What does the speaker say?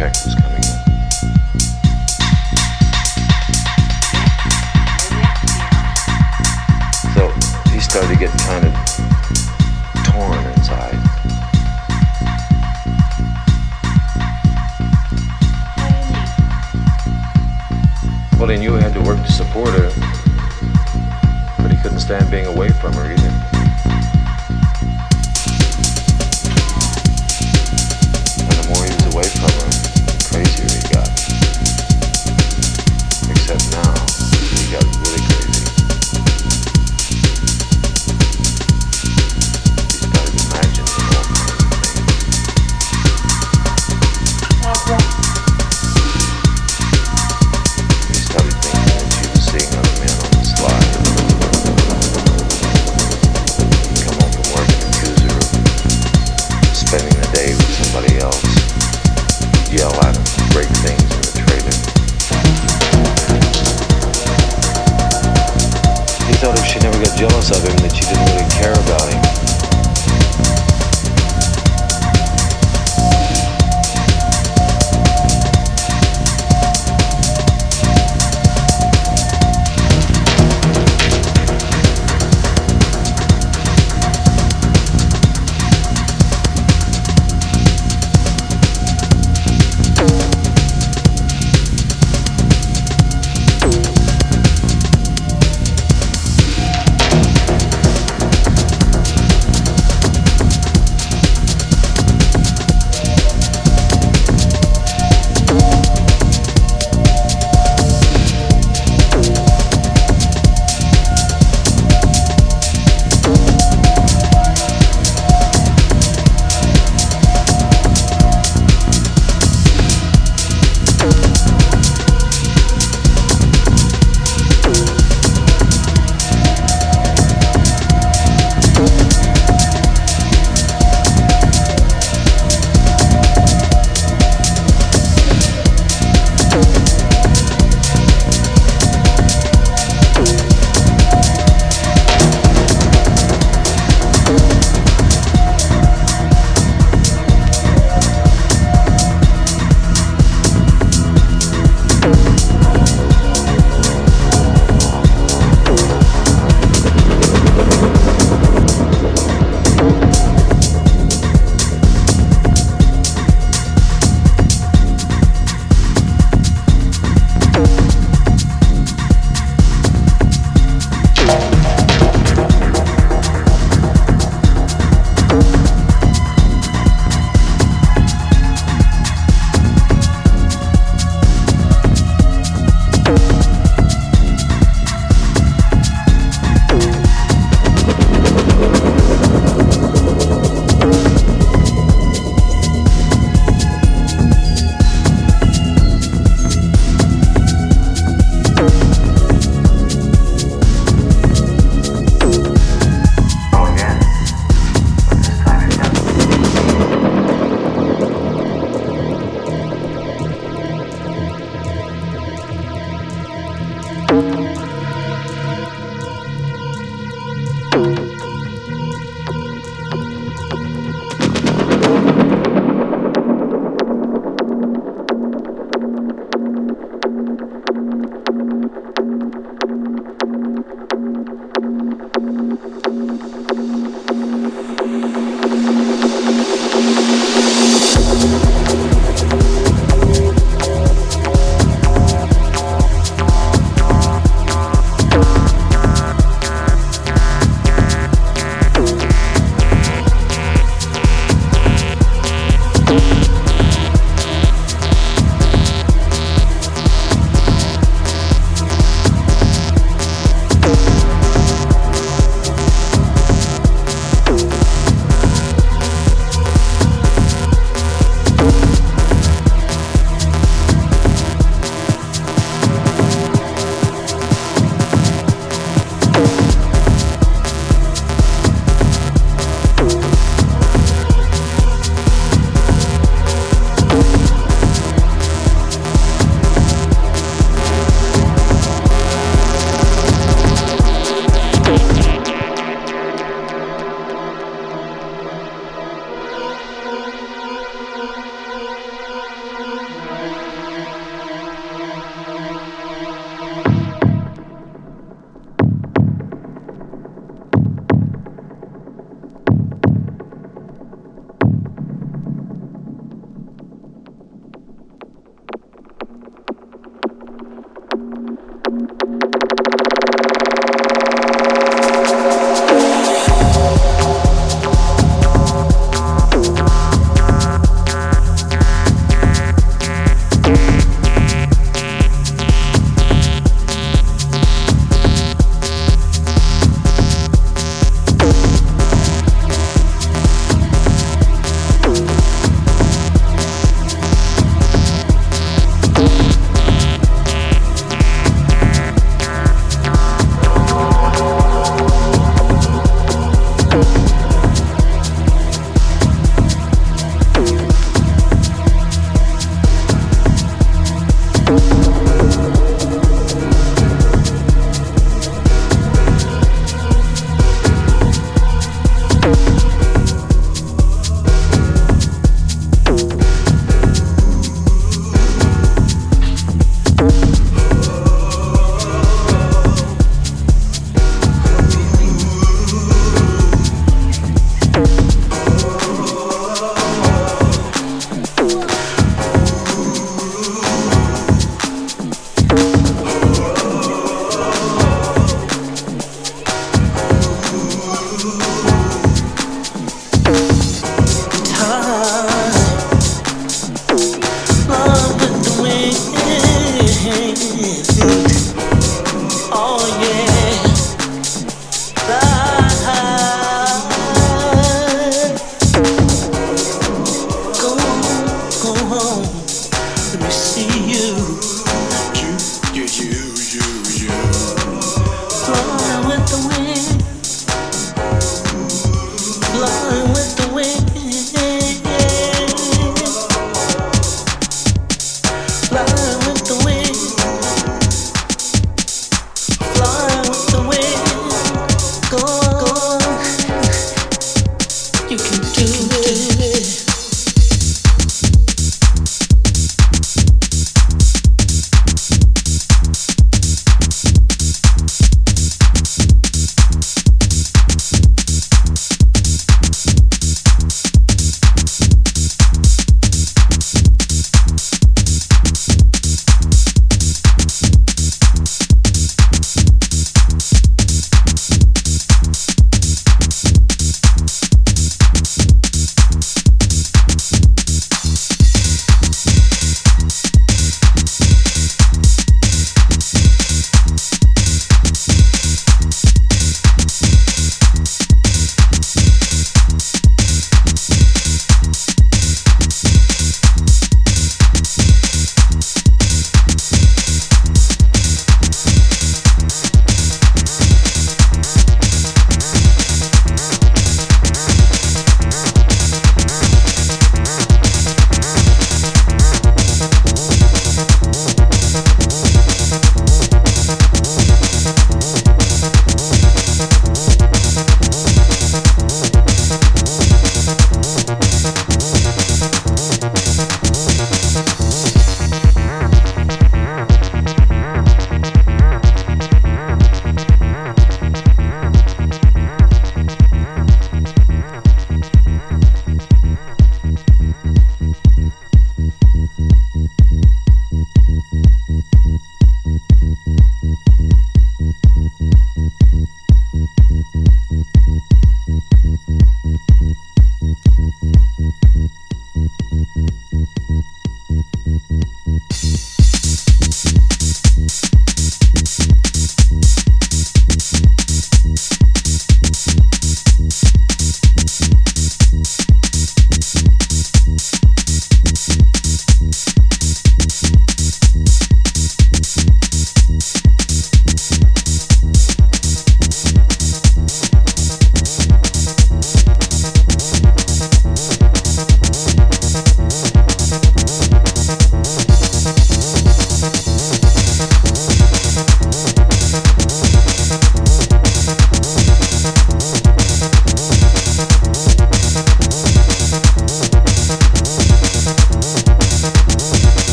check was coming